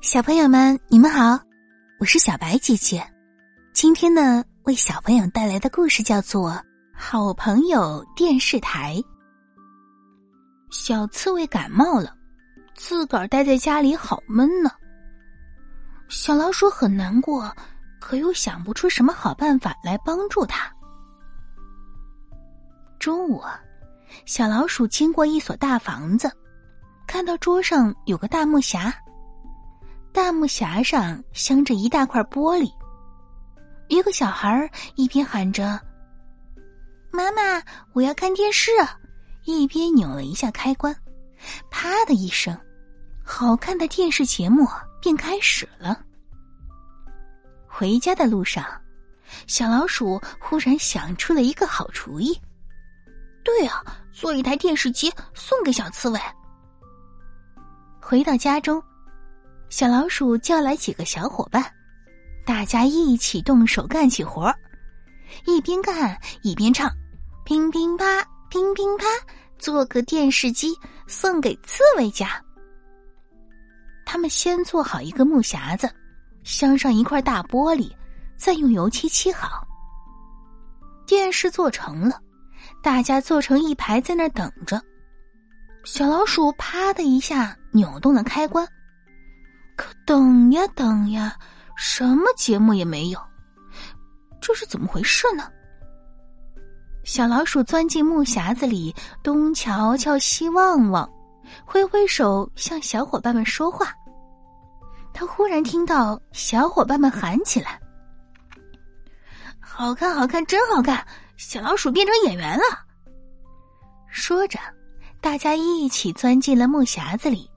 小朋友们，你们好，我是小白姐姐。今天呢，为小朋友带来的故事叫做《好朋友电视台》。小刺猬感冒了，自个儿待在家里好闷呢。小老鼠很难过，可又想不出什么好办法来帮助它。中午，小老鼠经过一所大房子，看到桌上有个大木匣。大木匣上镶着一大块玻璃，一个小孩一边喊着“妈妈，我要看电视”，一边扭了一下开关，啪的一声，好看的电视节目便开始了。回家的路上，小老鼠忽然想出了一个好主意：“对啊，做一台电视机送给小刺猬。”回到家中。小老鼠叫来几个小伙伴，大家一起动手干起活一边干一边唱：“乒乒啪，乒乒啪，做个电视机送给刺猬家。”他们先做好一个木匣子，镶上一块大玻璃，再用油漆漆好。电视做成了，大家坐成一排在那等着。小老鼠啪的一下扭动了开关。可等呀等呀，什么节目也没有，这是怎么回事呢？小老鼠钻进木匣子里，东瞧瞧，西望望，挥挥手向小伙伴们说话。他忽然听到小伙伴们喊起来：“好看，好看，真好看！小老鼠变成演员了。”说着，大家一起钻进了木匣子里，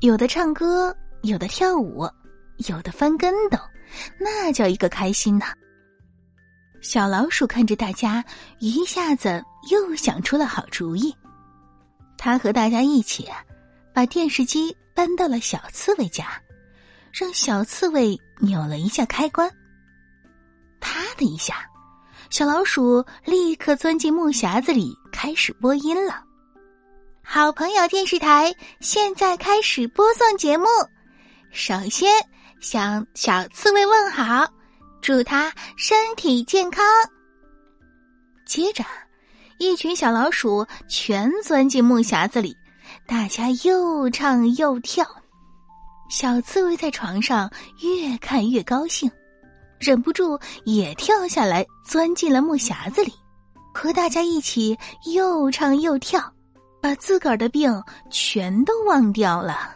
有的唱歌。有的跳舞，有的翻跟斗，那叫一个开心呐！小老鼠看着大家，一下子又想出了好主意。他和大家一起把电视机搬到了小刺猬家，让小刺猬扭了一下开关。啪的一下，小老鼠立刻钻进木匣子里，开始播音了。好朋友电视台现在开始播送节目。首先向小刺猬问好，祝他身体健康。接着，一群小老鼠全钻进木匣子里，大家又唱又跳。小刺猬在床上越看越高兴，忍不住也跳下来钻进了木匣子里，和大家一起又唱又跳，把自个儿的病全都忘掉了。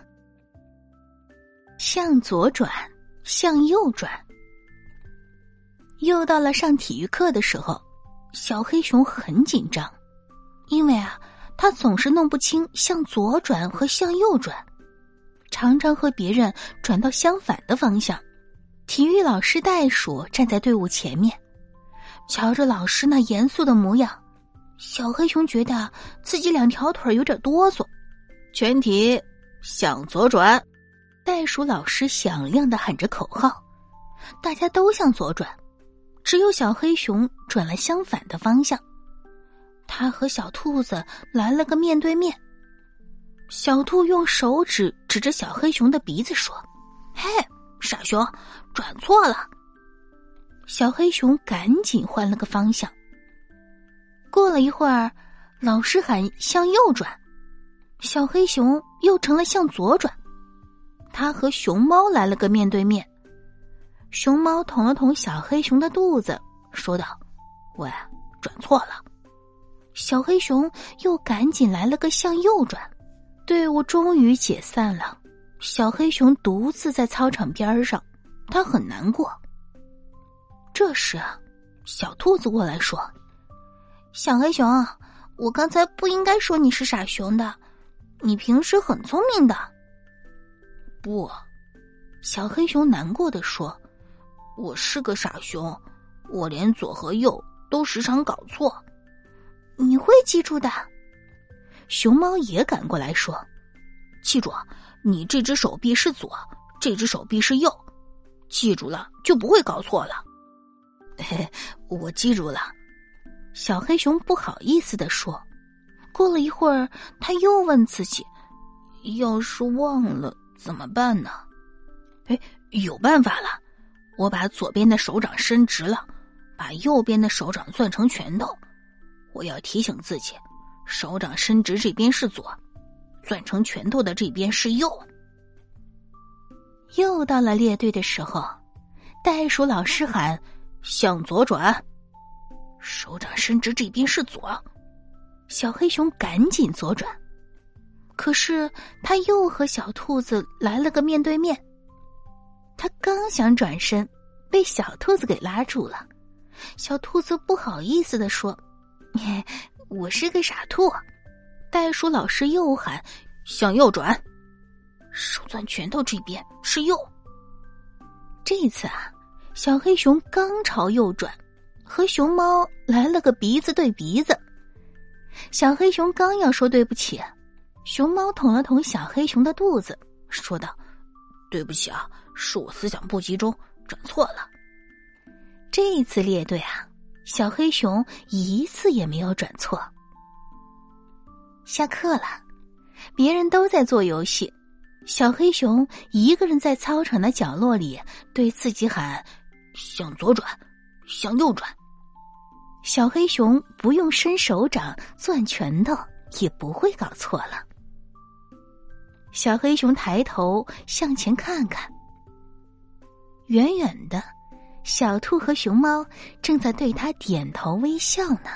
向左转，向右转。又到了上体育课的时候，小黑熊很紧张，因为啊，他总是弄不清向左转和向右转，常常和别人转到相反的方向。体育老师袋鼠站在队伍前面，瞧着老师那严肃的模样，小黑熊觉得自己两条腿有点哆嗦。全体向左转。袋鼠老师响亮的喊着口号，大家都向左转，只有小黑熊转了相反的方向。他和小兔子来了个面对面。小兔用手指指着小黑熊的鼻子说：“嘿，傻熊，转错了。”小黑熊赶紧换了个方向。过了一会儿，老师喊向右转，小黑熊又成了向左转。他和熊猫来了个面对面，熊猫捅了捅小黑熊的肚子，说道：“喂，转错了。”小黑熊又赶紧来了个向右转，队伍终于解散了。小黑熊独自在操场边上，他很难过。这时啊，小兔子过来说：“小黑熊，我刚才不应该说你是傻熊的，你平时很聪明的。”不，小黑熊难过的说：“我是个傻熊，我连左和右都时常搞错。”你会记住的。熊猫也赶过来说：“记住，你这只手臂是左，这只手臂是右，记住了就不会搞错了。”嘿，我记住了。小黑熊不好意思的说。过了一会儿，他又问自己：“要是忘了？”怎么办呢？哎，有办法了！我把左边的手掌伸直了，把右边的手掌攥成拳头。我要提醒自己，手掌伸直这边是左，攥成拳头的这边是右。又到了列队的时候，袋鼠老师喊：“向左转。”手掌伸直这边是左，小黑熊赶紧左转。可是他又和小兔子来了个面对面。他刚想转身，被小兔子给拉住了。小兔子不好意思的说：“我是个傻兔。”袋鼠老师又喊：“向右转。”手攥拳头这边是右。这一次啊，小黑熊刚朝右转，和熊猫来了个鼻子对鼻子。小黑熊刚要说对不起，熊猫捅了捅小黑熊的肚子，说道：“对不起啊，是我思想不集中，转错了。”这一次列队啊，小黑熊一次也没有转错。下课了，别人都在做游戏。小黑熊一个人在操场的角落里对自己喊：“向左转，向右转。”小黑熊不用伸手掌、攥拳头，也不会搞错了。小黑熊抬头向前看看，远远的，小兔和熊猫正在对他点头微笑呢。